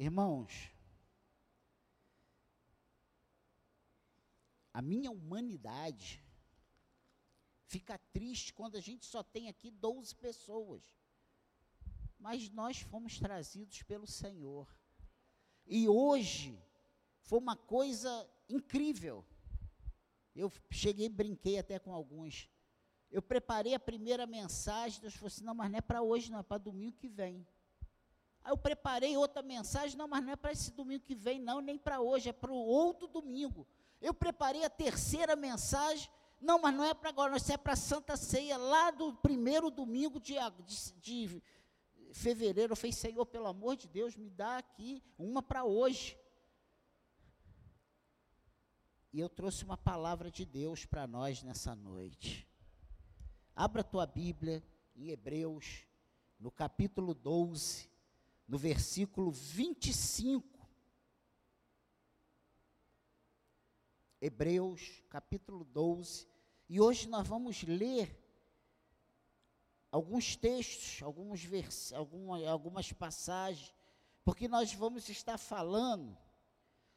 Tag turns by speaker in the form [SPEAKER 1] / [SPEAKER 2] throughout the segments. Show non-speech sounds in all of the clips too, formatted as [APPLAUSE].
[SPEAKER 1] Irmãos, a minha humanidade fica triste quando a gente só tem aqui 12 pessoas. Mas nós fomos trazidos pelo Senhor. E hoje foi uma coisa incrível. Eu cheguei, brinquei até com alguns. Eu preparei a primeira mensagem, Deus falou assim: não, mas não é para hoje, não, é para domingo que vem. Aí eu preparei outra mensagem, não, mas não é para esse domingo que vem, não, nem para hoje, é para o outro domingo. Eu preparei a terceira mensagem, não, mas não é para agora, isso é para Santa Ceia, lá do primeiro domingo de, de, de fevereiro. Eu falei, Senhor, pelo amor de Deus, me dá aqui uma para hoje. E eu trouxe uma palavra de Deus para nós nessa noite. Abra tua Bíblia em Hebreus, no capítulo 12, no versículo 25. Hebreus, capítulo 12. E hoje nós vamos ler alguns textos, alguns vers algumas, algumas passagens, porque nós vamos estar falando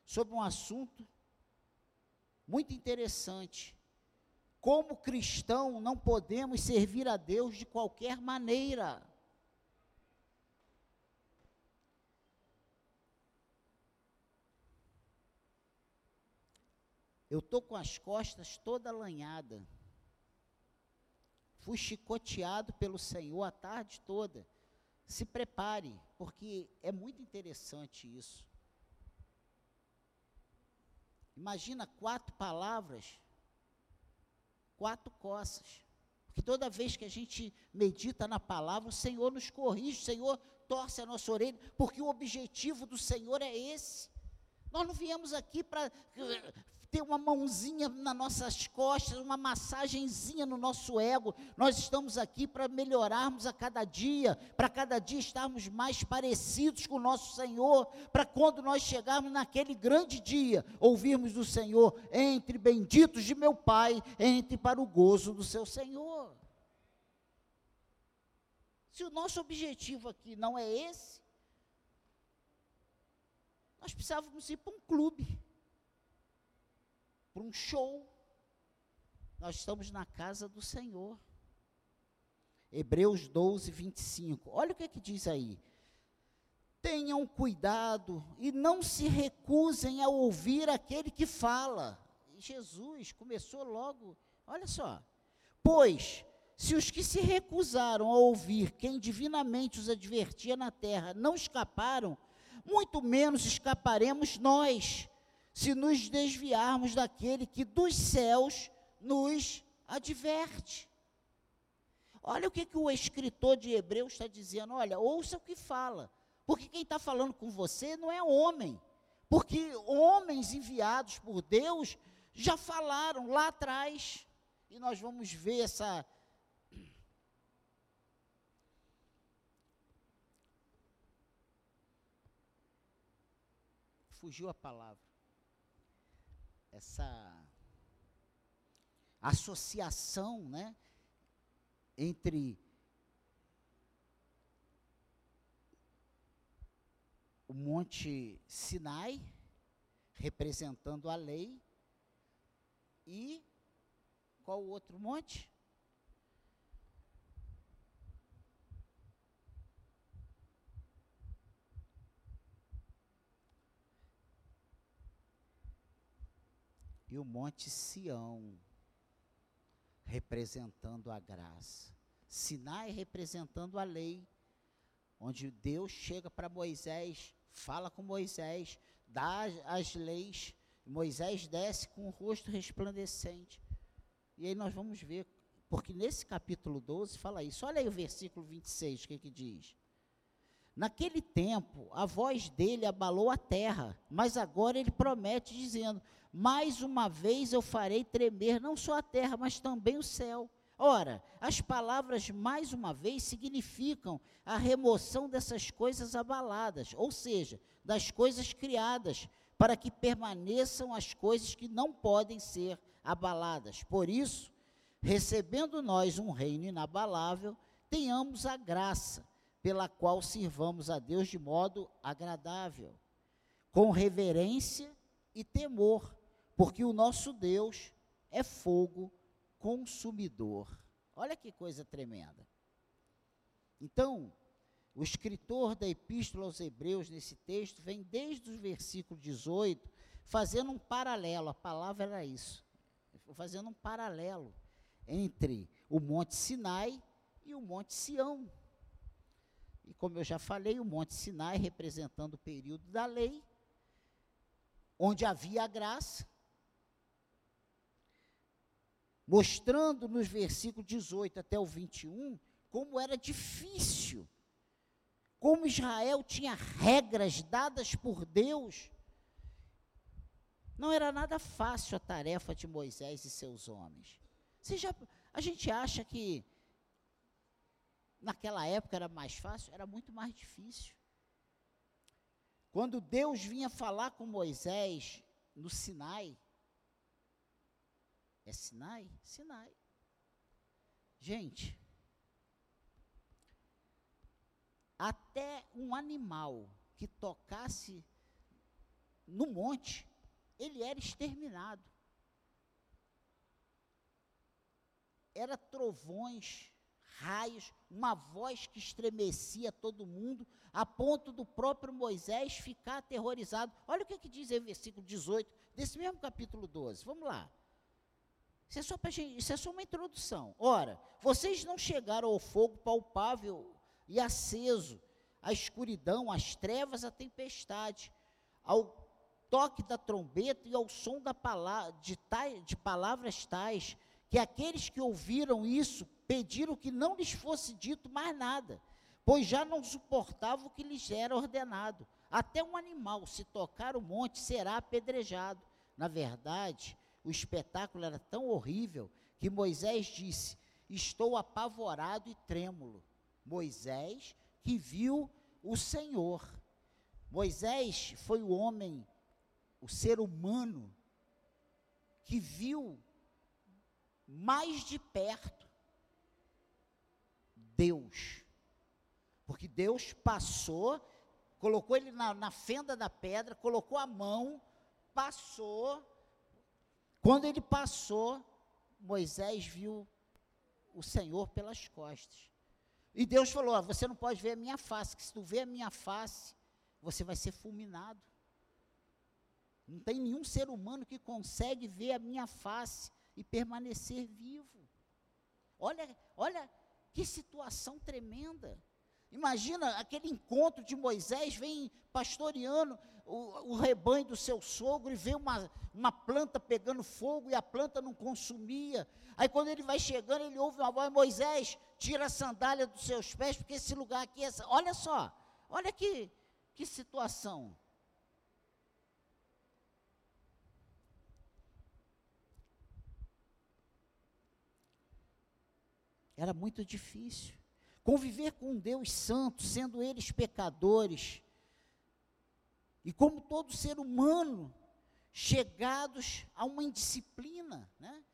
[SPEAKER 1] sobre um assunto muito interessante. Como cristão, não podemos servir a Deus de qualquer maneira. Eu estou com as costas toda lanhada. Fui chicoteado pelo Senhor a tarde toda. Se prepare, porque é muito interessante isso. Imagina quatro palavras, quatro coças. Porque toda vez que a gente medita na palavra, o Senhor nos corrige, o Senhor torce a nossa orelha, porque o objetivo do Senhor é esse. Nós não viemos aqui para ter uma mãozinha nas nossas costas, uma massagenzinha no nosso ego. Nós estamos aqui para melhorarmos a cada dia, para cada dia estarmos mais parecidos com o nosso Senhor, para quando nós chegarmos naquele grande dia, ouvirmos do Senhor: entre benditos de meu Pai, entre para o gozo do seu Senhor. Se o nosso objetivo aqui não é esse, nós precisávamos ir para um clube para um show. Nós estamos na casa do Senhor. Hebreus 12, 25. Olha o que, é que diz aí. Tenham cuidado e não se recusem a ouvir aquele que fala. Jesus começou logo, olha só. Pois, se os que se recusaram a ouvir quem divinamente os advertia na terra não escaparam, muito menos escaparemos nós se nos desviarmos daquele que dos céus nos adverte. Olha o que, que o escritor de Hebreus está dizendo. Olha, ouça o que fala. Porque quem está falando com você não é homem. Porque homens enviados por Deus já falaram lá atrás. E nós vamos ver essa. Fugiu a palavra essa associação, né, entre o Monte Sinai, representando a lei, e qual o outro monte? E o Monte Sião, representando a graça. Sinai representando a lei, onde Deus chega para Moisés, fala com Moisés, dá as leis, Moisés desce com o rosto resplandecente. E aí nós vamos ver, porque nesse capítulo 12 fala isso. Olha aí o versículo 26, o que, que diz? Naquele tempo, a voz dele abalou a terra, mas agora ele promete, dizendo: Mais uma vez eu farei tremer não só a terra, mas também o céu. Ora, as palavras mais uma vez significam a remoção dessas coisas abaladas, ou seja, das coisas criadas, para que permaneçam as coisas que não podem ser abaladas. Por isso, recebendo nós um reino inabalável, tenhamos a graça pela qual sirvamos a Deus de modo agradável, com reverência e temor, porque o nosso Deus é fogo consumidor. Olha que coisa tremenda. Então, o escritor da Epístola aos Hebreus, nesse texto, vem desde o versículo 18, fazendo um paralelo, a palavra era isso, fazendo um paralelo entre o Monte Sinai e o Monte Sião. E como eu já falei, o Monte Sinai representando o período da lei, onde havia a graça, mostrando nos versículos 18 até o 21 como era difícil, como Israel tinha regras dadas por Deus. Não era nada fácil a tarefa de Moisés e seus homens. Você já, a gente acha que naquela época era mais fácil? Era muito mais difícil. Quando Deus vinha falar com Moisés no Sinai, é Sinai? Sinai. Gente, até um animal que tocasse no monte, ele era exterminado. Era trovões, raios, uma voz que estremecia todo mundo, a ponto do próprio Moisés ficar aterrorizado. Olha o que, que diz aí o versículo 18 desse mesmo capítulo 12. Vamos lá. Isso é, só gente, isso é só uma introdução. Ora, vocês não chegaram ao fogo palpável e aceso, à escuridão, às trevas, à tempestade, ao toque da trombeta e ao som da palavra, de, tais, de palavras tais, que aqueles que ouviram isso pediram que não lhes fosse dito mais nada, pois já não suportavam o que lhes era ordenado. Até um animal, se tocar o monte, será apedrejado. Na verdade, o espetáculo era tão horrível que Moisés disse: Estou apavorado e trêmulo. Moisés que viu o Senhor. Moisés foi o homem, o ser humano, que viu mais de perto Deus. Porque Deus passou, colocou ele na, na fenda da pedra, colocou a mão, passou quando ele passou, Moisés viu o Senhor pelas costas. E Deus falou: Você não pode ver a minha face, que se tu ver a minha face, você vai ser fulminado. Não tem nenhum ser humano que consegue ver a minha face e permanecer vivo. Olha, olha que situação tremenda. Imagina aquele encontro de Moisés, vem pastoreando o, o, rebanho do seu sogro e vê uma, uma planta pegando fogo e a planta não consumia. Aí quando ele vai chegando, ele ouve uma voz, Moisés, tira a sandália dos seus pés, porque esse lugar aqui é. Olha só, olha que, que situação. Era muito difícil. Conviver com um Deus santo, sendo eles pecadores, e como todo ser humano, chegados a uma indisciplina, né?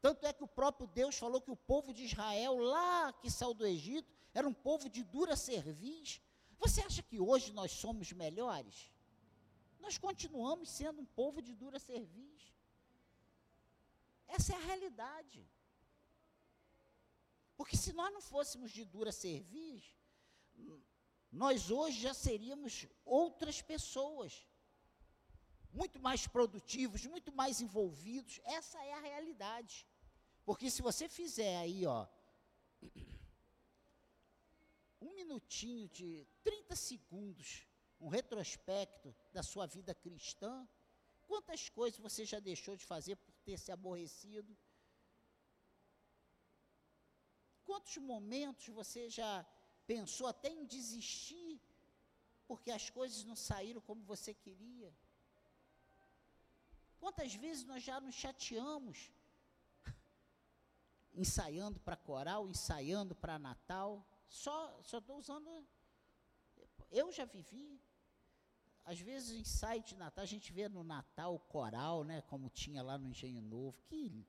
[SPEAKER 1] Tanto é que o próprio Deus falou que o povo de Israel, lá que saiu do Egito, era um povo de dura cerviz. Você acha que hoje nós somos melhores? Nós continuamos sendo um povo de dura cerviz. Essa é a realidade. Porque se nós não fôssemos de dura cerviz, nós hoje já seríamos outras pessoas, muito mais produtivos, muito mais envolvidos. Essa é a realidade. Porque se você fizer aí, ó, um minutinho de 30 segundos, um retrospecto da sua vida cristã, quantas coisas você já deixou de fazer por ter se aborrecido? Quantos momentos você já pensou até em desistir porque as coisas não saíram como você queria? Quantas vezes nós já nos chateamos [LAUGHS] ensaiando para coral, ensaiando para Natal? Só estou usando eu já vivi às vezes ensaio de Natal, a gente vê no Natal coral, né, como tinha lá no Engenho Novo, que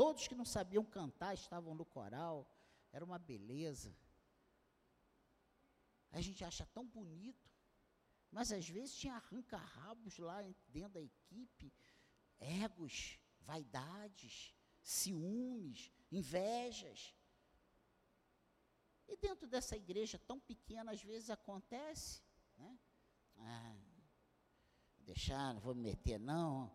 [SPEAKER 1] Todos que não sabiam cantar estavam no coral, era uma beleza. a gente acha tão bonito, mas às vezes tinha arranca-rabos lá dentro da equipe, egos, vaidades, ciúmes, invejas. E dentro dessa igreja tão pequena, às vezes acontece, né? Ah, deixar, não vou me meter não.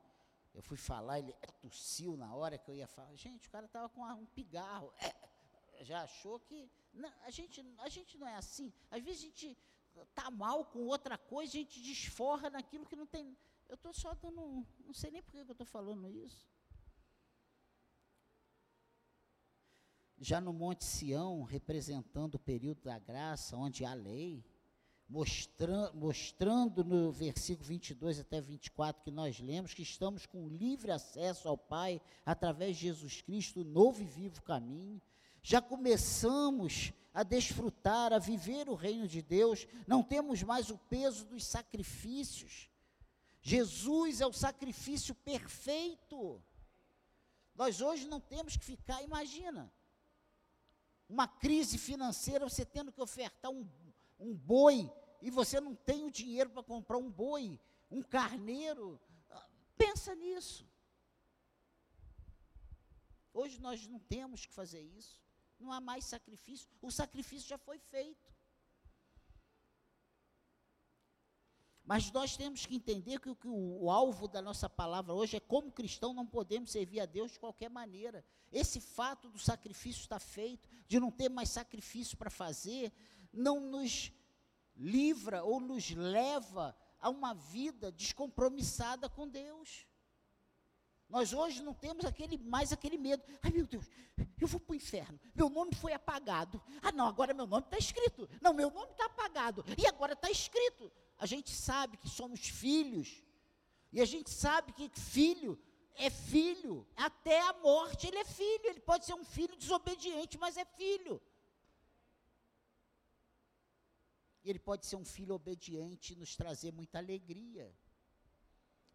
[SPEAKER 1] Eu fui falar, ele tossiu na hora que eu ia falar. Gente, o cara estava com um pigarro. É, já achou que. Não, a, gente, a gente não é assim. Às vezes a gente está mal com outra coisa, a gente desforra naquilo que não tem. Eu estou só dando. Não sei nem por que eu estou falando isso. Já no Monte Sião, representando o período da graça, onde há lei, mostrando, mostrando no versículo 22 até 24 que nós lemos que estamos com livre acesso ao Pai através de Jesus Cristo, novo e vivo caminho. Já começamos a desfrutar, a viver o reino de Deus, não temos mais o peso dos sacrifícios. Jesus é o sacrifício perfeito. Nós hoje não temos que ficar, imagina, uma crise financeira, você tendo que ofertar um um boi e você não tem o dinheiro para comprar um boi, um carneiro, ah, pensa nisso. Hoje nós não temos que fazer isso. Não há mais sacrifício. O sacrifício já foi feito. Mas nós temos que entender que, que o, o, alvo da nossa palavra hoje é como cristão não podemos servir a Deus de qualquer maneira. Esse fato do sacrifício estar feito, de não ter mais sacrifício para fazer, não nos livra ou nos leva a uma vida descompromissada com Deus. Nós hoje não temos aquele, mais aquele medo. Ai meu Deus, eu vou para o inferno. Meu nome foi apagado. Ah, não, agora meu nome está escrito. Não, meu nome está apagado. E agora está escrito. A gente sabe que somos filhos. E a gente sabe que filho é filho. Até a morte ele é filho. Ele pode ser um filho desobediente, mas é filho. E ele pode ser um filho obediente e nos trazer muita alegria.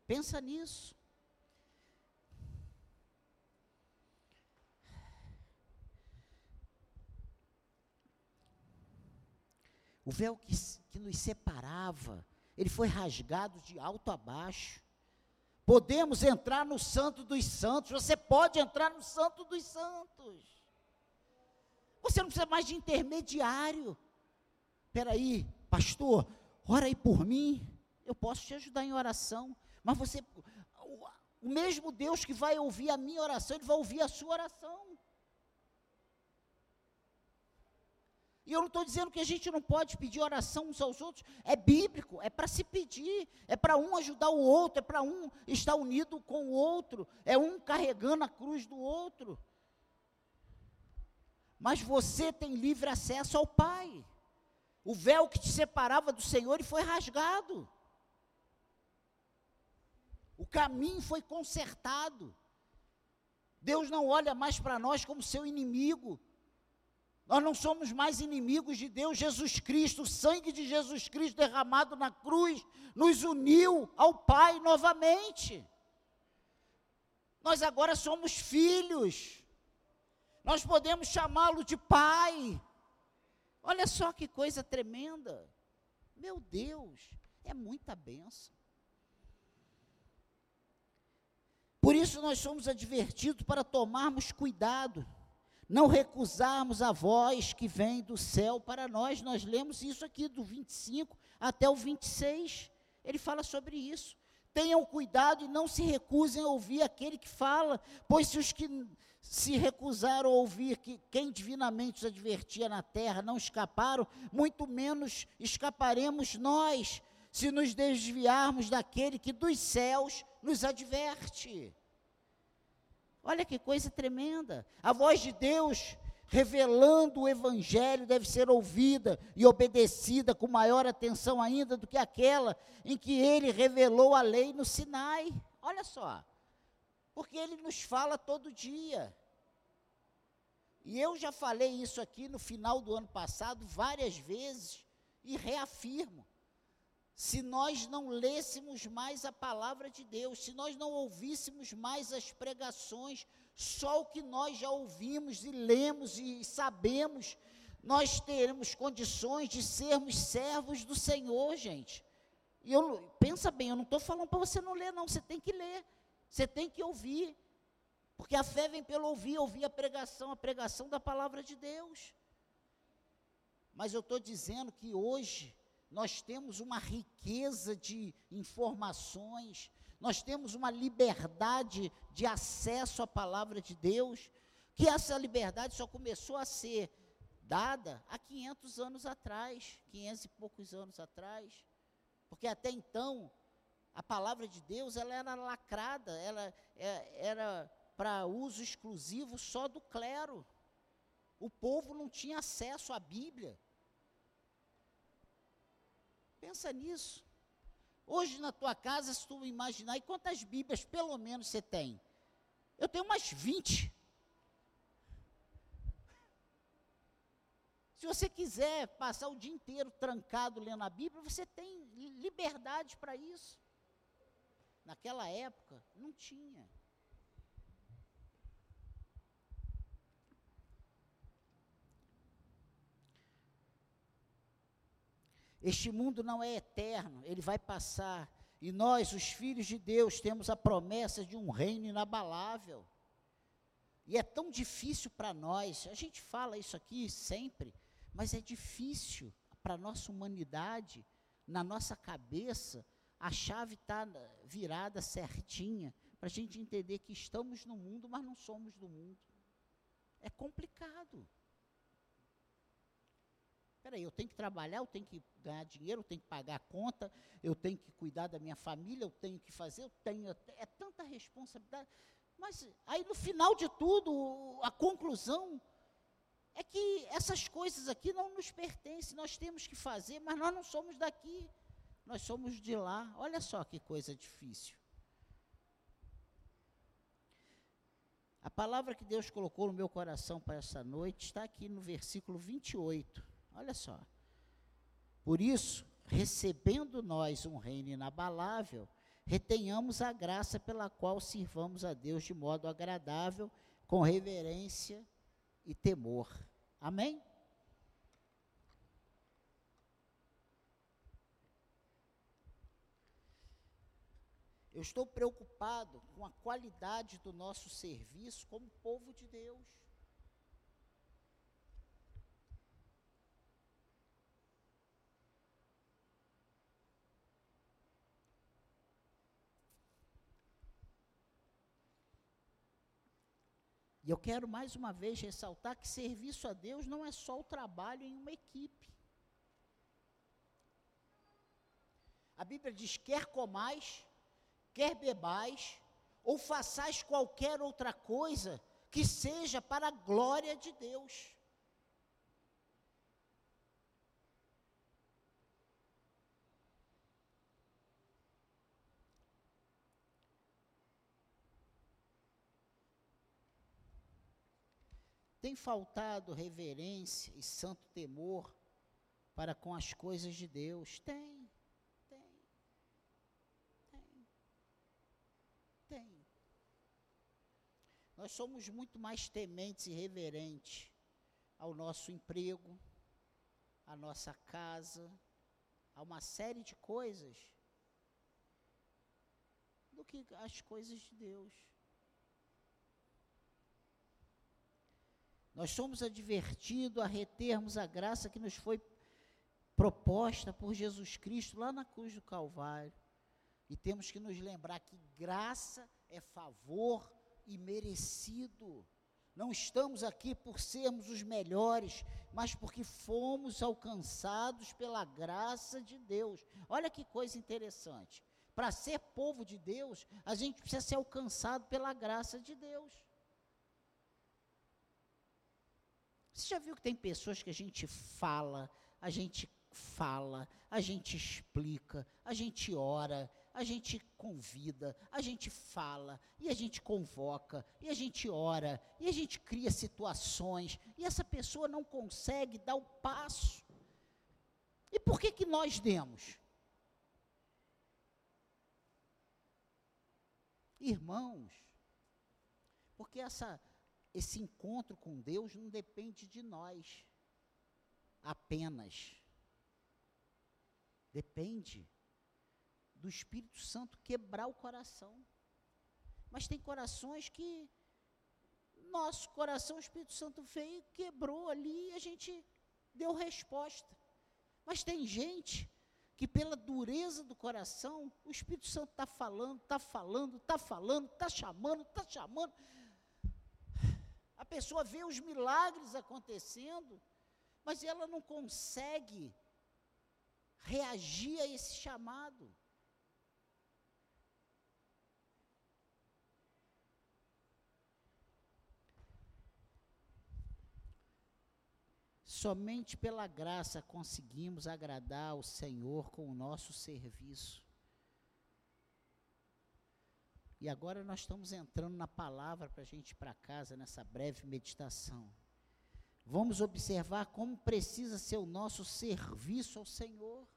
[SPEAKER 1] Pensa nisso. O véu que, que nos separava, ele foi rasgado de alto a baixo. Podemos entrar no Santo dos Santos. Você pode entrar no Santo dos Santos. Você não precisa mais de intermediário aí, pastor, ora aí por mim. Eu posso te ajudar em oração, mas você, o, o mesmo Deus que vai ouvir a minha oração, ele vai ouvir a sua oração. E eu não estou dizendo que a gente não pode pedir oração uns aos outros, é bíblico, é para se pedir, é para um ajudar o outro, é para um estar unido com o outro, é um carregando a cruz do outro. Mas você tem livre acesso ao Pai. O véu que te separava do Senhor foi rasgado. O caminho foi consertado. Deus não olha mais para nós como seu inimigo. Nós não somos mais inimigos de Deus. Jesus Cristo, o sangue de Jesus Cristo derramado na cruz, nos uniu ao Pai novamente. Nós agora somos filhos. Nós podemos chamá-lo de Pai. Olha só que coisa tremenda. Meu Deus, é muita benção. Por isso nós somos advertidos para tomarmos cuidado, não recusarmos a voz que vem do céu para nós. Nós lemos isso aqui do 25 até o 26. Ele fala sobre isso. Tenham cuidado e não se recusem a ouvir aquele que fala, pois se os que se recusaram a ouvir que quem divinamente os advertia na terra não escaparam, muito menos escaparemos nós, se nos desviarmos daquele que dos céus nos adverte. Olha que coisa tremenda. A voz de Deus revelando o Evangelho deve ser ouvida e obedecida com maior atenção ainda do que aquela em que ele revelou a lei no Sinai. Olha só. Porque ele nos fala todo dia. E eu já falei isso aqui no final do ano passado várias vezes e reafirmo. Se nós não lêssemos mais a palavra de Deus, se nós não ouvíssemos mais as pregações, só o que nós já ouvimos e lemos e sabemos nós teremos condições de sermos servos do Senhor, gente. E eu pensa bem, eu não estou falando para você não ler, não. Você tem que ler, você tem que ouvir, porque a fé vem pelo ouvir, ouvir a pregação, a pregação da palavra de Deus. Mas eu estou dizendo que hoje nós temos uma riqueza de informações, nós temos uma liberdade de acesso à palavra de Deus, que essa liberdade só começou a ser dada há 500 anos atrás, 500 e poucos anos atrás, porque até então a palavra de Deus ela era lacrada, ela é, era para uso exclusivo só do clero. O povo não tinha acesso à Bíblia. Pensa nisso. Hoje na tua casa, se tu imaginar, e quantas Bíblias pelo menos você tem? Eu tenho umas 20. Se você quiser passar o dia inteiro trancado lendo a Bíblia, você tem liberdade para isso. Naquela época, não tinha. Este mundo não é eterno, ele vai passar. E nós, os filhos de Deus, temos a promessa de um reino inabalável. E é tão difícil para nós, a gente fala isso aqui sempre, mas é difícil para a nossa humanidade, na nossa cabeça, a chave está virada certinha, para a gente entender que estamos no mundo, mas não somos do mundo. É complicado. Peraí, eu tenho que trabalhar, eu tenho que ganhar dinheiro, eu tenho que pagar a conta, eu tenho que cuidar da minha família, eu tenho que fazer, eu tenho. É tanta responsabilidade. Mas aí no final de tudo, a conclusão é que essas coisas aqui não nos pertencem, nós temos que fazer, mas nós não somos daqui, nós somos de lá. Olha só que coisa difícil. A palavra que Deus colocou no meu coração para essa noite está aqui no versículo 28. Olha só. Por isso, recebendo nós um reino inabalável, retenhamos a graça pela qual sirvamos a Deus de modo agradável, com reverência e temor. Amém? Eu estou preocupado com a qualidade do nosso serviço como povo de Deus. E eu quero mais uma vez ressaltar que serviço a Deus não é só o trabalho em uma equipe. A Bíblia diz: quer comais, quer bebais, ou façais qualquer outra coisa que seja para a glória de Deus. Tem faltado reverência e santo temor para com as coisas de Deus? Tem, tem, tem. Nós somos muito mais tementes e reverentes ao nosso emprego, à nossa casa, a uma série de coisas, do que as coisas de Deus. Nós somos advertidos a retermos a graça que nos foi proposta por Jesus Cristo lá na cruz do Calvário. E temos que nos lembrar que graça é favor e merecido. Não estamos aqui por sermos os melhores, mas porque fomos alcançados pela graça de Deus. Olha que coisa interessante. Para ser povo de Deus, a gente precisa ser alcançado pela graça de Deus. Você já viu que tem pessoas que a gente fala, a gente fala, a gente explica, a gente ora, a gente convida, a gente fala, e a gente convoca, e a gente ora, e a gente cria situações, e essa pessoa não consegue dar o passo. E por que que nós demos? Irmãos, porque essa esse encontro com Deus não depende de nós. apenas. Depende do Espírito Santo quebrar o coração. Mas tem corações que nosso coração, o Espírito Santo veio, quebrou ali e a gente deu resposta. Mas tem gente que pela dureza do coração, o Espírito Santo está falando, está falando, está falando, está chamando, está chamando. A pessoa vê os milagres acontecendo, mas ela não consegue reagir a esse chamado. Somente pela graça conseguimos agradar o Senhor com o nosso serviço. E agora nós estamos entrando na palavra para a gente ir para casa nessa breve meditação. Vamos observar como precisa ser o nosso serviço ao Senhor.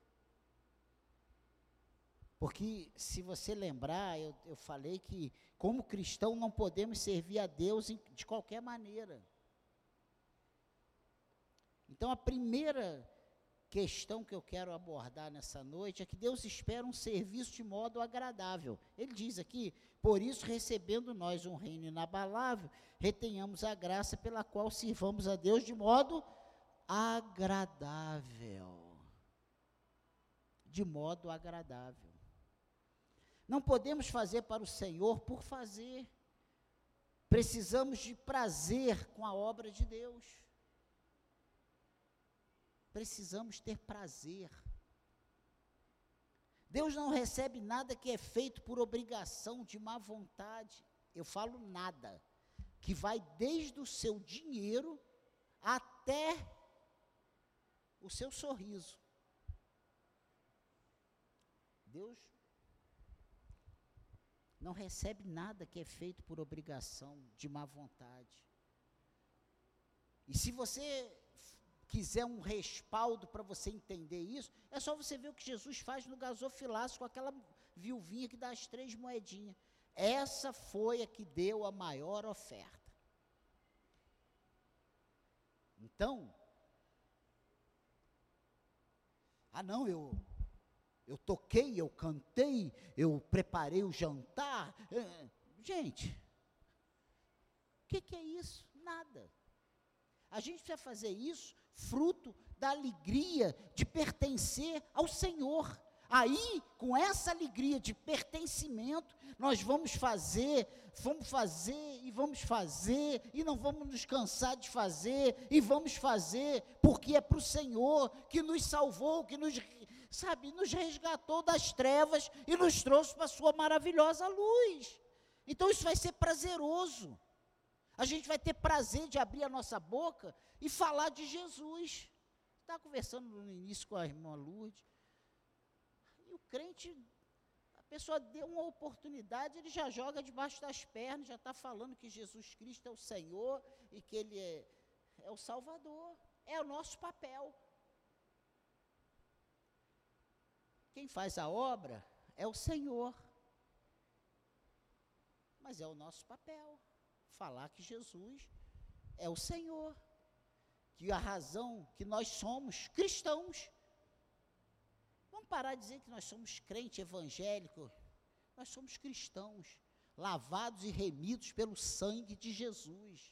[SPEAKER 1] Porque, se você lembrar, eu, eu falei que, como cristão, não podemos servir a Deus de qualquer maneira. Então, a primeira questão que eu quero abordar nessa noite é que Deus espera um serviço de modo agradável. Ele diz aqui: por isso, recebendo nós um reino inabalável, retenhamos a graça pela qual sirvamos a Deus de modo agradável. De modo agradável. Não podemos fazer para o Senhor por fazer. Precisamos de prazer com a obra de Deus precisamos ter prazer. Deus não recebe nada que é feito por obrigação, de má vontade. Eu falo nada, que vai desde o seu dinheiro até o seu sorriso. Deus não recebe nada que é feito por obrigação, de má vontade. E se você quiser um respaldo para você entender isso, é só você ver o que Jesus faz no gasofilaço com aquela viuvinha que dá as três moedinhas. Essa foi a que deu a maior oferta. Então, ah não, eu eu toquei, eu cantei, eu preparei o jantar. É, gente, o que, que é isso? Nada. A gente precisa fazer isso fruto da alegria de pertencer ao Senhor. Aí, com essa alegria de pertencimento, nós vamos fazer, vamos fazer e vamos fazer, e não vamos nos cansar de fazer, e vamos fazer, porque é para o Senhor que nos salvou, que nos, sabe, nos resgatou das trevas e nos trouxe para a sua maravilhosa luz. Então isso vai ser prazeroso. A gente vai ter prazer de abrir a nossa boca e falar de Jesus. Estava conversando no início com a irmã Lourdes. E o crente, a pessoa deu uma oportunidade, ele já joga debaixo das pernas, já está falando que Jesus Cristo é o Senhor e que Ele é, é o Salvador. É o nosso papel. Quem faz a obra é o Senhor. Mas é o nosso papel falar que Jesus é o Senhor, que a razão que nós somos cristãos. Vamos parar de dizer que nós somos crente evangélico. Nós somos cristãos, lavados e remidos pelo sangue de Jesus.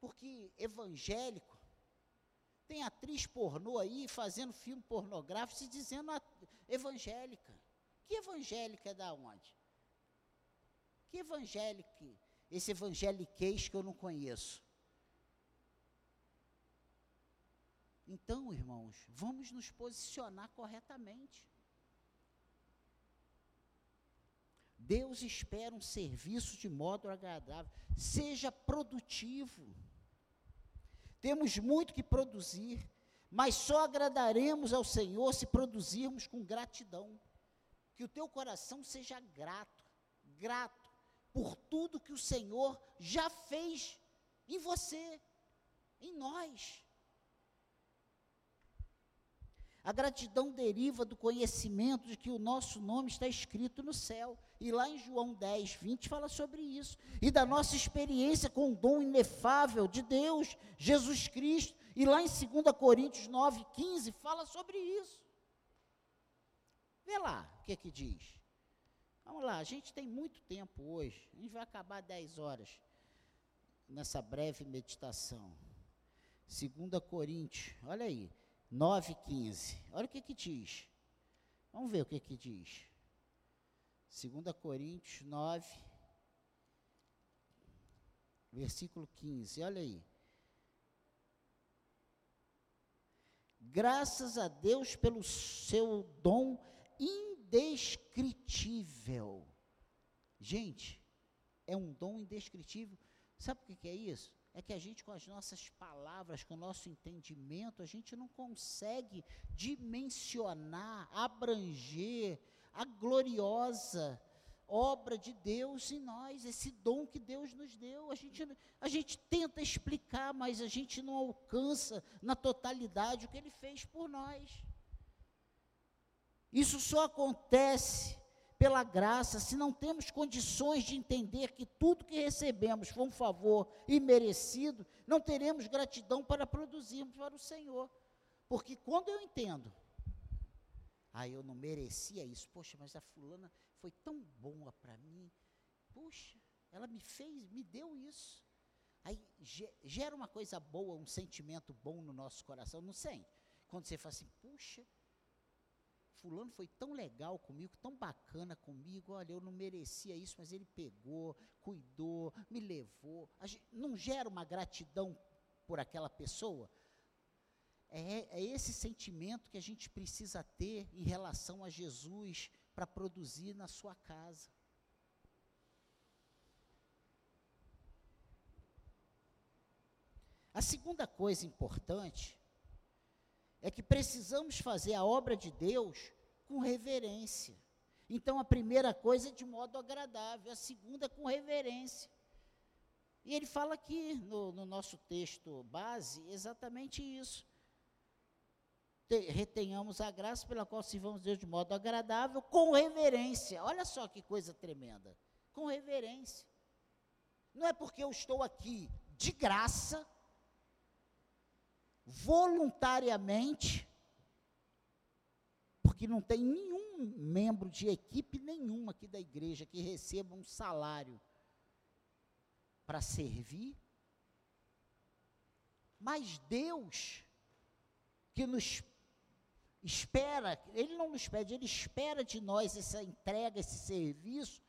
[SPEAKER 1] Porque evangélico tem atriz pornô aí fazendo filme pornográfico se dizendo evangélica. Que evangélica é da onde? Que evangélica esse evangeliquez que eu não conheço. Então, irmãos, vamos nos posicionar corretamente. Deus espera um serviço de modo agradável. Seja produtivo. Temos muito que produzir, mas só agradaremos ao Senhor se produzirmos com gratidão. Que o teu coração seja grato, grato por tudo que o Senhor já fez em você, em nós. A gratidão deriva do conhecimento de que o nosso nome está escrito no céu. E lá em João 10, 20 fala sobre isso. E da nossa experiência com o dom inefável de Deus, Jesus Cristo, E lá em 2 Coríntios 9, 15, fala sobre isso. Vê lá o que é que diz. Vamos lá, a gente tem muito tempo hoje. A gente vai acabar 10 horas nessa breve meditação. 2 Coríntios, olha aí, 9, 15. Olha o que que diz. Vamos ver o que que diz. 2 Coríntios 9, versículo 15. Olha aí. Graças a Deus pelo seu dom indescritível. Gente, é um dom indescritível. Sabe o que é isso? É que a gente, com as nossas palavras, com o nosso entendimento, a gente não consegue dimensionar, abranger a gloriosa obra de Deus em nós, esse dom que Deus nos deu. A gente, a gente tenta explicar, mas a gente não alcança na totalidade o que Ele fez por nós. Isso só acontece pela graça se não temos condições de entender que tudo que recebemos foi um favor imerecido, não teremos gratidão para produzirmos para o Senhor. Porque quando eu entendo, ah, eu não merecia isso, poxa, mas a fulana foi tão boa para mim, puxa, ela me fez, me deu isso. Aí gera uma coisa boa, um sentimento bom no nosso coração, não sente? Quando você fala assim, puxa, fulano foi tão legal comigo, tão bacana comigo, olha, eu não merecia isso, mas ele pegou, cuidou, me levou. Não gera uma gratidão por aquela pessoa? É, é esse sentimento que a gente precisa ter em relação a Jesus para produzir na sua casa. A segunda coisa importante é que precisamos fazer a obra de Deus com reverência. Então, a primeira coisa é de modo agradável, a segunda com reverência. E ele fala aqui no, no nosso texto base exatamente isso. Te, retenhamos a graça pela qual sirvamos Deus de modo agradável, com reverência. Olha só que coisa tremenda. Com reverência. Não é porque eu estou aqui de graça, voluntariamente, porque não tem nenhum membro de equipe nenhuma aqui da igreja que receba um salário para servir. Mas Deus, que nos espera, Ele não nos pede, Ele espera de nós essa entrega, esse serviço,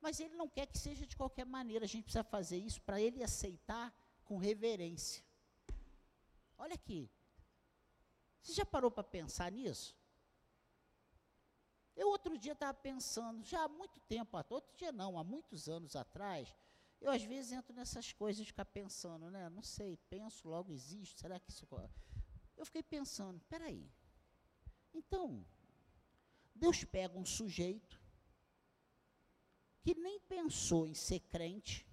[SPEAKER 1] mas Ele não quer que seja de qualquer maneira, a gente precisa fazer isso para Ele aceitar com reverência. Olha aqui. Você já parou para pensar nisso? Eu outro dia estava pensando, já há muito tempo, outro dia não, há muitos anos atrás, eu às vezes entro nessas coisas de ficar pensando, né? Não sei, penso, logo existe, será que isso. Eu fiquei pensando, peraí. Então, Deus pega um sujeito que nem pensou em ser crente,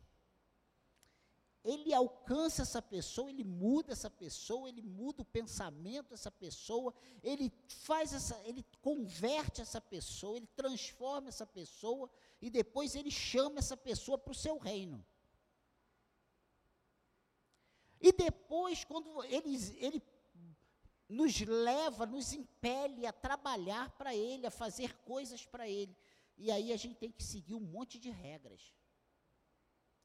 [SPEAKER 1] ele alcança essa pessoa, ele muda essa pessoa, ele muda o pensamento dessa pessoa, ele faz essa, ele converte essa pessoa, ele transforma essa pessoa e depois ele chama essa pessoa para o seu reino. E depois, quando ele, ele nos leva, nos impele a trabalhar para ele, a fazer coisas para ele. E aí a gente tem que seguir um monte de regras.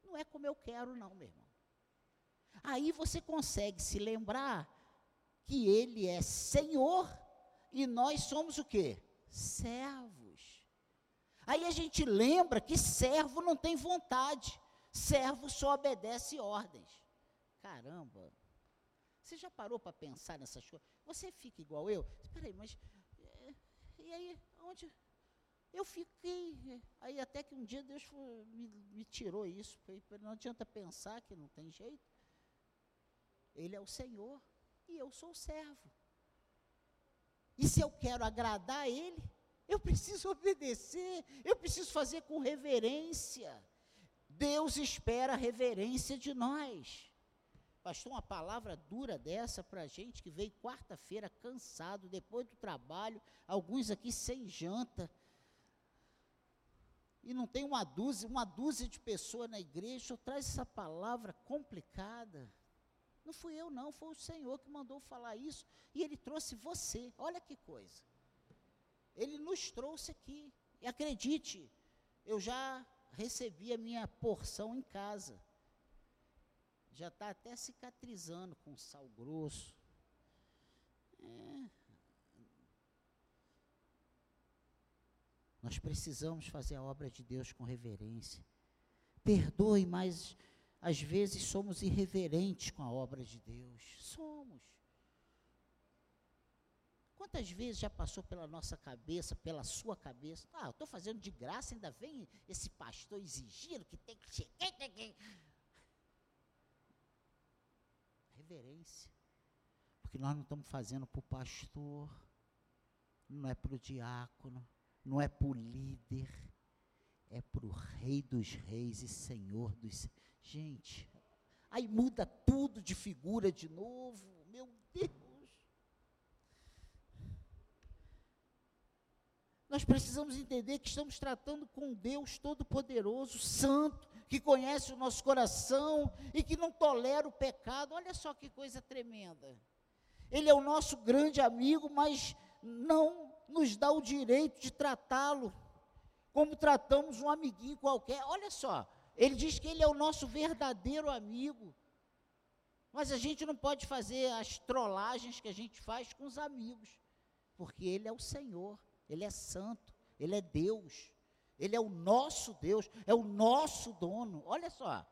[SPEAKER 1] Não é como eu quero, não, meu irmão. Aí você consegue se lembrar que ele é Senhor e nós somos o quê? Servos. Aí a gente lembra que servo não tem vontade, servo só obedece ordens. Caramba. Você já parou para pensar nessas coisas? Você fica igual eu? Espera aí, mas é, e aí onde eu fiquei, aí até que um dia Deus me, me tirou isso, não adianta pensar que não tem jeito. Ele é o Senhor e eu sou o servo. E se eu quero agradar a Ele, eu preciso [LAUGHS] obedecer, eu preciso fazer com reverência. Deus espera reverência de nós. Pastor, uma palavra dura dessa para a gente que veio quarta-feira cansado, depois do trabalho, alguns aqui sem janta. E não tem uma dúzia, uma dúzia de pessoas na igreja, traz essa palavra complicada. Não fui eu, não, foi o Senhor que mandou falar isso. E Ele trouxe você. Olha que coisa. Ele nos trouxe aqui. E acredite, eu já recebi a minha porção em casa. Já está até cicatrizando com sal grosso. É. Nós precisamos fazer a obra de Deus com reverência. Perdoe, mas às vezes somos irreverentes com a obra de Deus. Somos. Quantas vezes já passou pela nossa cabeça, pela sua cabeça? Ah, eu estou fazendo de graça, ainda vem esse pastor exigindo que tem que chegar. Reverência. Porque nós não estamos fazendo para o pastor, não é para o diácono, não é para o líder, é para o Rei dos Reis e Senhor dos. Gente, aí muda tudo de figura de novo, meu Deus. Nós precisamos entender que estamos tratando com Deus Todo-Poderoso, Santo, que conhece o nosso coração e que não tolera o pecado. Olha só que coisa tremenda. Ele é o nosso grande amigo, mas não nos dá o direito de tratá-lo como tratamos um amiguinho qualquer. Olha só, ele diz que ele é o nosso verdadeiro amigo. Mas a gente não pode fazer as trollagens que a gente faz com os amigos, porque ele é o Senhor, ele é santo, ele é Deus, ele é o nosso Deus, é o nosso dono. Olha só.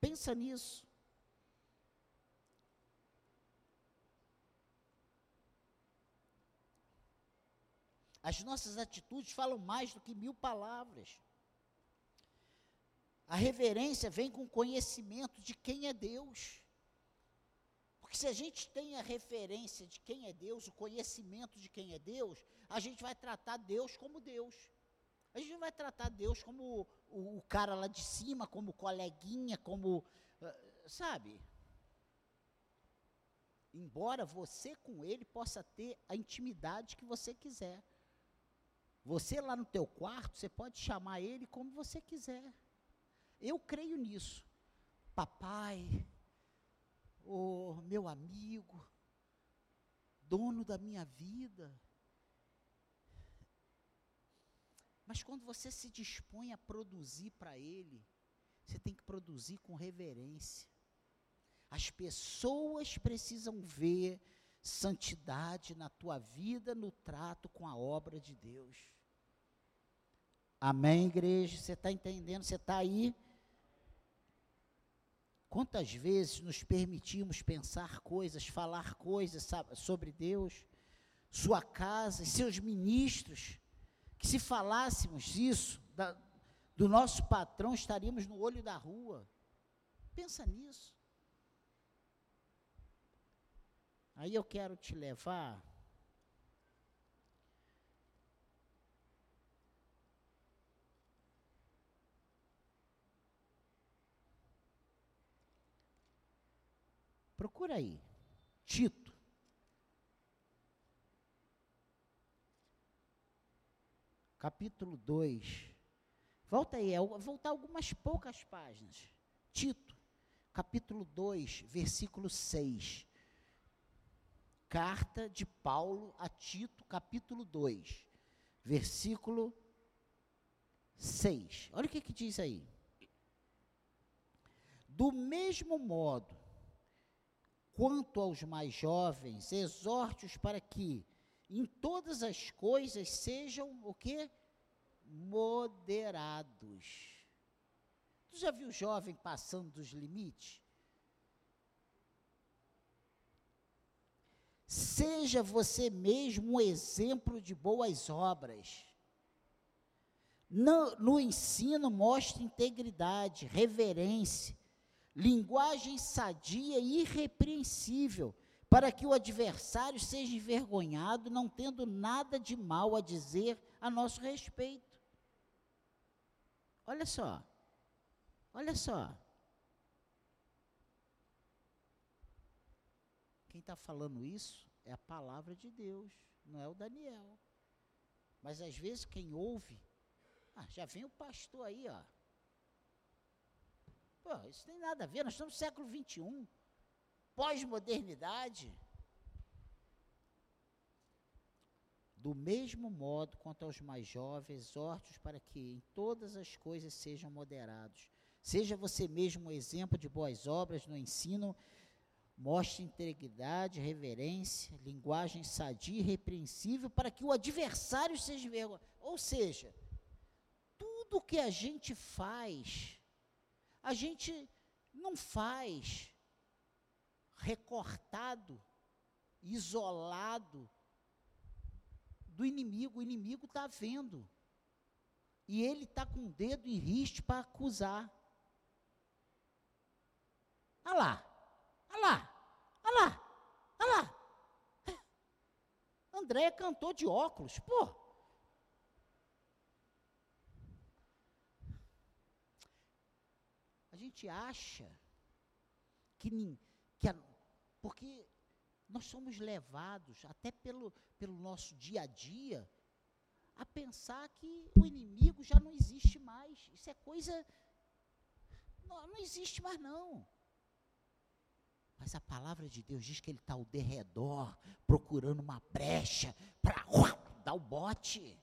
[SPEAKER 1] Pensa nisso. As nossas atitudes falam mais do que mil palavras. A reverência vem com conhecimento de quem é Deus. Porque se a gente tem a referência de quem é Deus, o conhecimento de quem é Deus, a gente vai tratar Deus como Deus. A gente vai tratar Deus como o, o cara lá de cima, como coleguinha, como. Ah, sabe? Embora você com ele possa ter a intimidade que você quiser. Você lá no teu quarto, você pode chamar ele como você quiser. Eu creio nisso. Papai, o meu amigo, dono da minha vida. Mas quando você se dispõe a produzir para ele, você tem que produzir com reverência. As pessoas precisam ver santidade na tua vida, no trato com a obra de Deus. Amém, igreja? Você está entendendo? Você está aí? Quantas vezes nos permitimos pensar coisas, falar coisas sabe, sobre Deus, sua casa, seus ministros, que se falássemos isso da, do nosso patrão, estaríamos no olho da rua. Pensa nisso. Aí eu quero te levar Procura aí. Tito. Capítulo 2. Volta aí, voltar algumas poucas páginas. Tito, capítulo 2, versículo 6. Carta de Paulo a Tito, capítulo 2, versículo 6. Olha o que, que diz aí. Do mesmo modo Quanto aos mais jovens, exorte-os para que em todas as coisas sejam o quê? Moderados. Tu já viu jovem passando dos limites? Seja você mesmo um exemplo de boas obras. No, no ensino, mostre integridade, reverência, linguagem sadia e irrepreensível, para que o adversário seja envergonhado, não tendo nada de mal a dizer a nosso respeito. Olha só, olha só. Quem está falando isso é a palavra de Deus, não é o Daniel. Mas às vezes quem ouve Ah, já vem o pastor aí, ó. Pô, isso tem nada a ver, nós estamos no século XXI, pós-modernidade. Do mesmo modo quanto aos mais jovens, exorte-os para que em todas as coisas sejam moderados. Seja você mesmo um exemplo de boas obras no ensino, mostre integridade, reverência, linguagem sadia e repreensível, para que o adversário seja envergonhado. Ou seja, tudo que a gente faz, a gente não faz recortado, isolado do inimigo. O inimigo está vendo. E ele está com o dedo em riste para acusar. Olha lá, olha lá, olha lá, olha lá. [LAUGHS] André cantou de óculos, pô. A gente acha que, que a, porque nós somos levados, até pelo, pelo nosso dia a dia, a pensar que o inimigo já não existe mais. Isso é coisa. Não, não existe mais, não. Mas a palavra de Deus diz que ele está ao derredor, procurando uma brecha para dar o bote.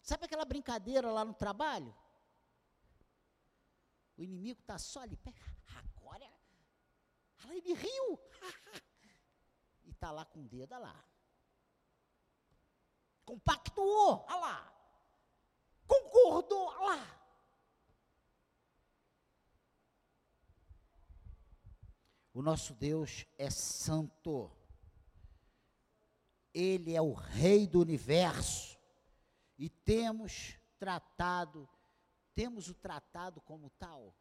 [SPEAKER 1] Sabe aquela brincadeira lá no trabalho? O inimigo está só ali, agora ele riu. [LAUGHS] e está lá com o dedo, olha lá. Compactuou, olha lá. Concordou, olha lá. O nosso Deus é santo. Ele é o rei do universo. E temos tratado, temos o tratado como tal.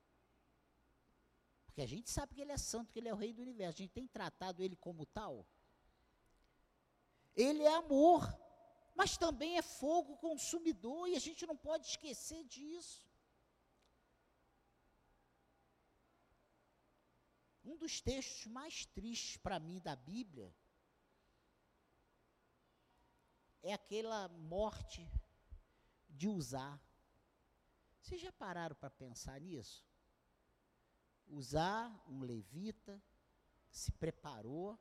[SPEAKER 1] Porque a gente sabe que ele é santo, que ele é o rei do universo. A gente tem tratado ele como tal. Ele é amor, mas também é fogo consumidor, e a gente não pode esquecer disso. Um dos textos mais tristes para mim da Bíblia é aquela morte de usar. Vocês já pararam para pensar nisso? Usar um levita se preparou,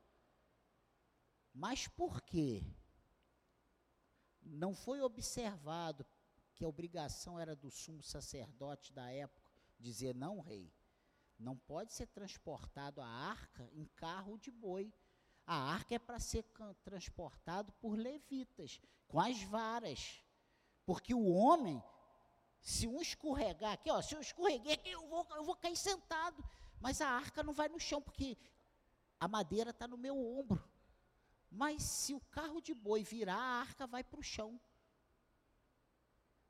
[SPEAKER 1] mas por quê? Não foi observado que a obrigação era do sumo sacerdote da época dizer não, rei. Não pode ser transportado a arca em carro de boi. A arca é para ser transportado por levitas, com as varas. Porque o homem, se um escorregar aqui, ó, se eu escorreguei aqui, eu vou, eu vou cair sentado. Mas a arca não vai no chão, porque a madeira está no meu ombro. Mas se o carro de boi virar, a arca vai para o chão.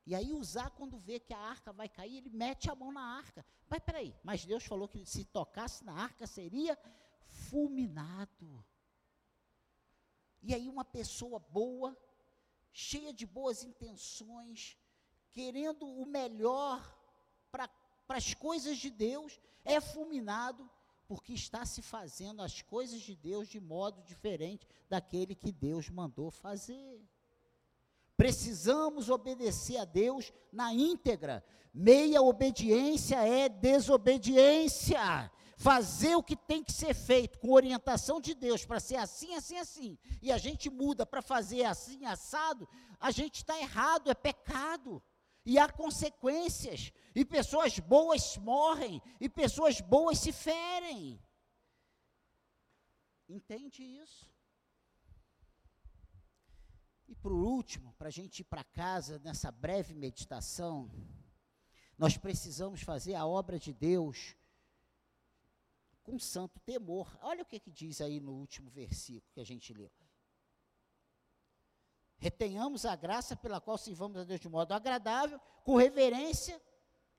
[SPEAKER 1] E aí usar quando vê que a arca vai cair, ele mete a mão na arca. Mas peraí, mas Deus falou que se tocasse na arca seria fulminado. E aí uma pessoa boa, cheia de boas intenções, querendo o melhor para as coisas de Deus, é fulminado porque está se fazendo as coisas de Deus de modo diferente daquele que Deus mandou fazer. Precisamos obedecer a Deus na íntegra. Meia obediência é desobediência. Fazer o que tem que ser feito com orientação de Deus para ser assim, assim, assim, e a gente muda para fazer assim, assado, a gente está errado, é pecado. E há consequências, e pessoas boas morrem, e pessoas boas se ferem. Entende isso? E por último, para a gente ir para casa nessa breve meditação, nós precisamos fazer a obra de Deus com santo temor. Olha o que, que diz aí no último versículo que a gente leu. Retenhamos a graça pela qual sirvamos a Deus de modo agradável, com reverência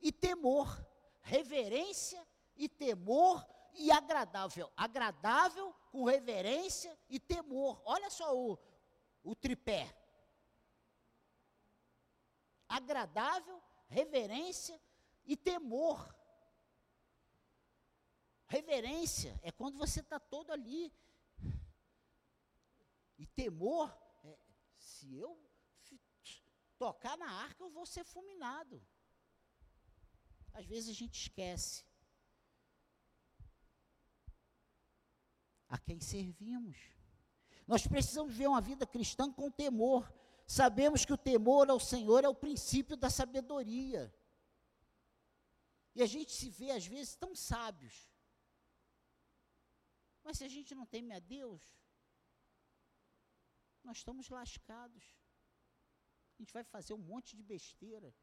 [SPEAKER 1] e temor. Reverência e temor e agradável. Agradável com reverência e temor. Olha só o, o tripé. Agradável, reverência e temor. Reverência é quando você está todo ali. E temor é se eu tocar na arca, eu vou ser fulminado. Às vezes a gente esquece a quem servimos. Nós precisamos viver uma vida cristã com temor. Sabemos que o temor ao Senhor é o princípio da sabedoria. E a gente se vê, às vezes, tão sábios. Mas se a gente não teme a Deus, nós estamos lascados. A gente vai fazer um monte de besteira.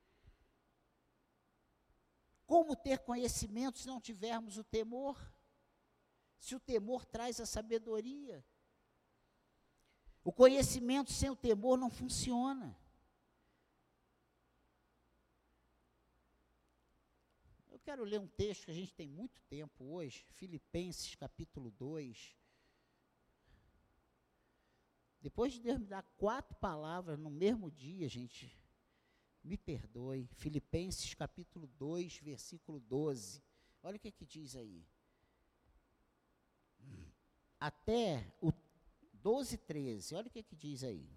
[SPEAKER 1] Como ter conhecimento se não tivermos o temor? Se o temor traz a sabedoria. O conhecimento sem o temor não funciona. Eu quero ler um texto que a gente tem muito tempo hoje, Filipenses capítulo 2. Depois de Deus me dar quatro palavras no mesmo dia, gente, me perdoe. Filipenses capítulo 2, versículo 12. Olha o que, é que diz aí. Até o 12, 13. Olha o que, que diz aí.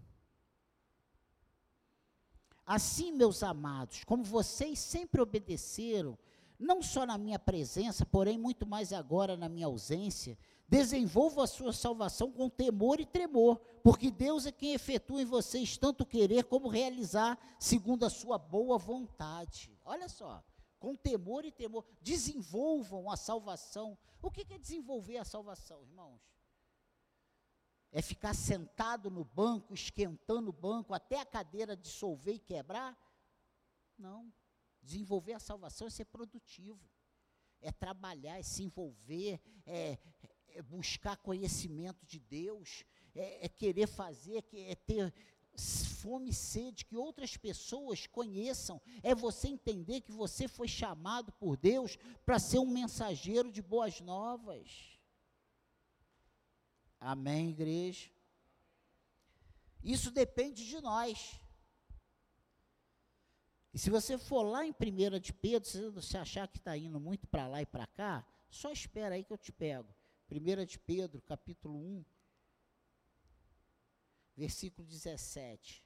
[SPEAKER 1] Assim, meus amados, como vocês sempre obedeceram, não só na minha presença, porém muito mais agora na minha ausência, desenvolvam a sua salvação com temor e tremor, porque Deus é quem efetua em vocês tanto querer como realizar segundo a sua boa vontade. Olha só, com temor e temor, desenvolvam a salvação. O que é desenvolver a salvação, irmãos? É ficar sentado no banco, esquentando o banco até a cadeira dissolver e quebrar? Não. Desenvolver a salvação é ser produtivo, é trabalhar, é se envolver, é, é buscar conhecimento de Deus, é, é querer fazer, é ter fome e sede que outras pessoas conheçam, é você entender que você foi chamado por Deus para ser um mensageiro de boas novas. Amém, igreja? Isso depende de nós. E se você for lá em 1 de Pedro, se você achar que está indo muito para lá e para cá, só espera aí que eu te pego. 1 de Pedro, capítulo 1, versículo 17.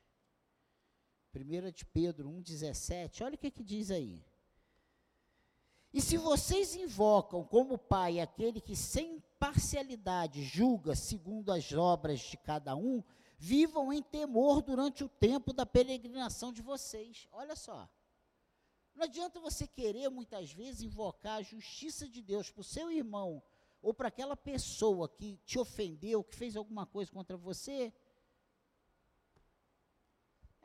[SPEAKER 1] 1 de Pedro 1, 17, olha o que, que diz aí. E se vocês invocam como Pai aquele que sem parcialidade julga segundo as obras de cada um, vivam em temor durante o tempo da peregrinação de vocês. Olha só. Não adianta você querer muitas vezes invocar a justiça de Deus para o seu irmão ou para aquela pessoa que te ofendeu, que fez alguma coisa contra você.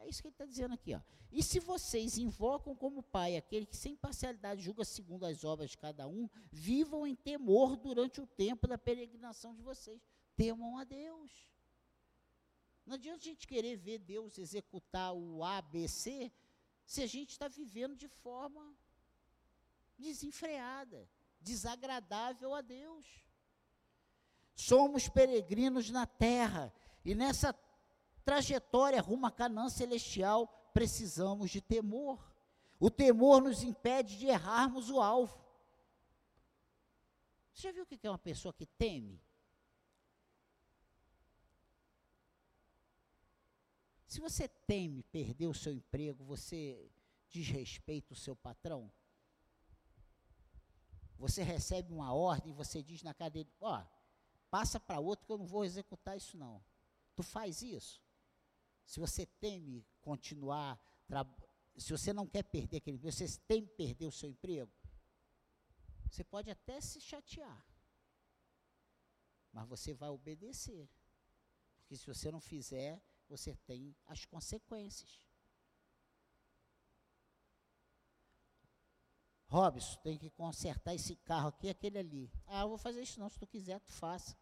[SPEAKER 1] É isso que ele está dizendo aqui. Ó. E se vocês invocam como Pai aquele que sem parcialidade julga segundo as obras de cada um, vivam em temor durante o tempo da peregrinação de vocês. Temam a Deus. Não adianta a gente querer ver Deus executar o A, B, C, se a gente está vivendo de forma desenfreada, desagradável a Deus. Somos peregrinos na terra e nessa trajetória rumo a Canaã celestial precisamos de temor. O temor nos impede de errarmos o alvo. Você já viu o que é uma pessoa que teme? Se você teme perder o seu emprego, você desrespeita o seu patrão? Você recebe uma ordem e você diz na cadeira, ó, oh, passa para outro que eu não vou executar isso não. Tu faz isso? Se você teme continuar, se você não quer perder aquele emprego, você teme perder o seu emprego, você pode até se chatear, mas você vai obedecer. Porque se você não fizer, você tem as consequências. Robson, tem que consertar esse carro aqui e aquele ali. Ah, eu vou fazer isso não, se tu quiser, tu faça.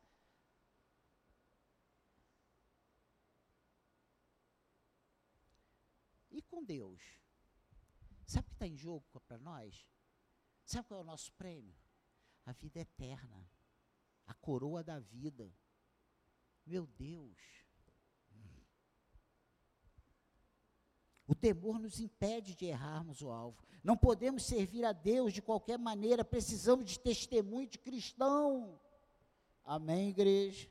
[SPEAKER 1] E com Deus? Sabe o que está em jogo para nós? Sabe qual é o nosso prêmio? A vida eterna. A coroa da vida. Meu Deus. O temor nos impede de errarmos o alvo. Não podemos servir a Deus de qualquer maneira, precisamos de testemunho de cristão. Amém, igreja?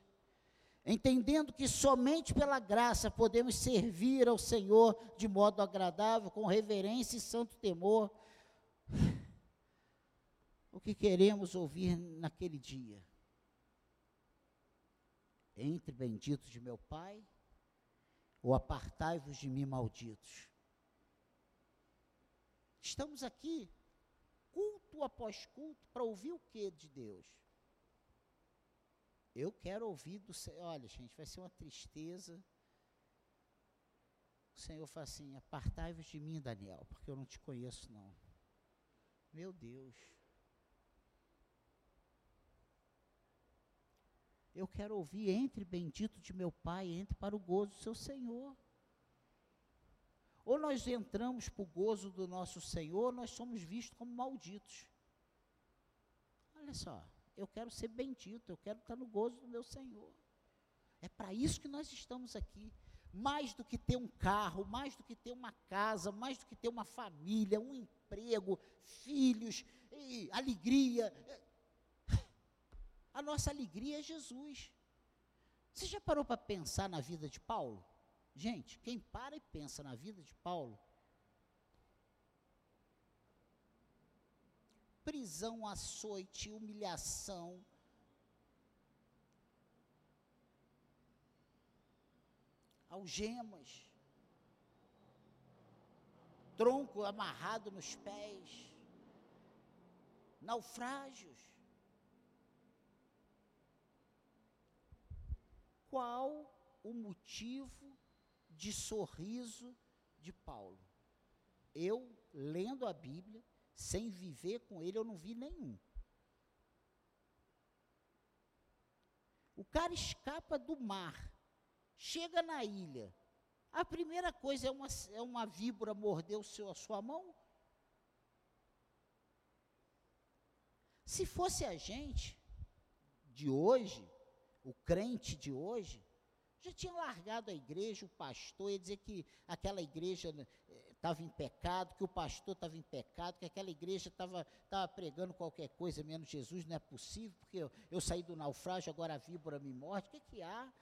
[SPEAKER 1] Entendendo que somente pela graça podemos servir ao Senhor de modo agradável, com reverência e santo temor. O que queremos ouvir naquele dia? Entre benditos de meu Pai, ou apartai-vos de mim, malditos. Estamos aqui, culto após culto, para ouvir o que de Deus? Eu quero ouvir do Senhor. Olha, gente, vai ser uma tristeza. O Senhor fala assim: apartai-vos de mim, Daniel, porque eu não te conheço, não. Meu Deus. Eu quero ouvir, entre bendito de meu Pai, entre para o gozo do seu Senhor. Ou nós entramos para o gozo do nosso Senhor, nós somos vistos como malditos. Olha só eu quero ser bendito, eu quero estar no gozo do meu Senhor. É para isso que nós estamos aqui. Mais do que ter um carro, mais do que ter uma casa, mais do que ter uma família, um emprego, filhos, alegria. A nossa alegria é Jesus. Você já parou para pensar na vida de Paulo? Gente, quem para e pensa na vida de Paulo, prisão, açoite, humilhação. Algemas, tronco amarrado nos pés, naufrágios. Qual o motivo de sorriso de Paulo? Eu, lendo a Bíblia, sem viver com ele, eu não vi nenhum. O cara escapa do mar, chega na ilha. A primeira coisa é uma, é uma víbora morder o seu, a sua mão? Se fosse a gente de hoje, o crente de hoje, já tinha largado a igreja, o pastor, ia dizer que aquela igreja estava em pecado, que o pastor estava em pecado, que aquela igreja estava pregando qualquer coisa menos Jesus, não é possível, porque eu, eu saí do naufrágio, agora a víbora me morde, o que, que há?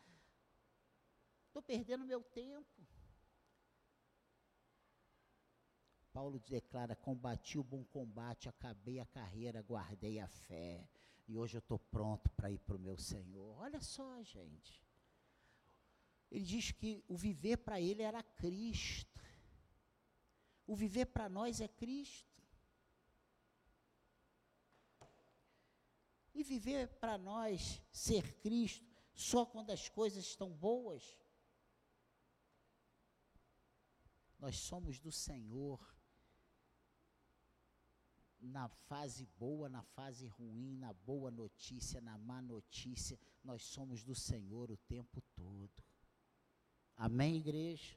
[SPEAKER 1] Estou perdendo meu tempo. Paulo declara: combati o bom combate, acabei a carreira, guardei a fé, e hoje eu estou pronto para ir para o meu Senhor. Olha só, gente. Ele diz que o viver para ele era Cristo. O viver para nós é Cristo. E viver para nós ser Cristo só quando as coisas estão boas. Nós somos do Senhor na fase boa, na fase ruim, na boa notícia, na má notícia, nós somos do Senhor o tempo todo. Amém, igreja?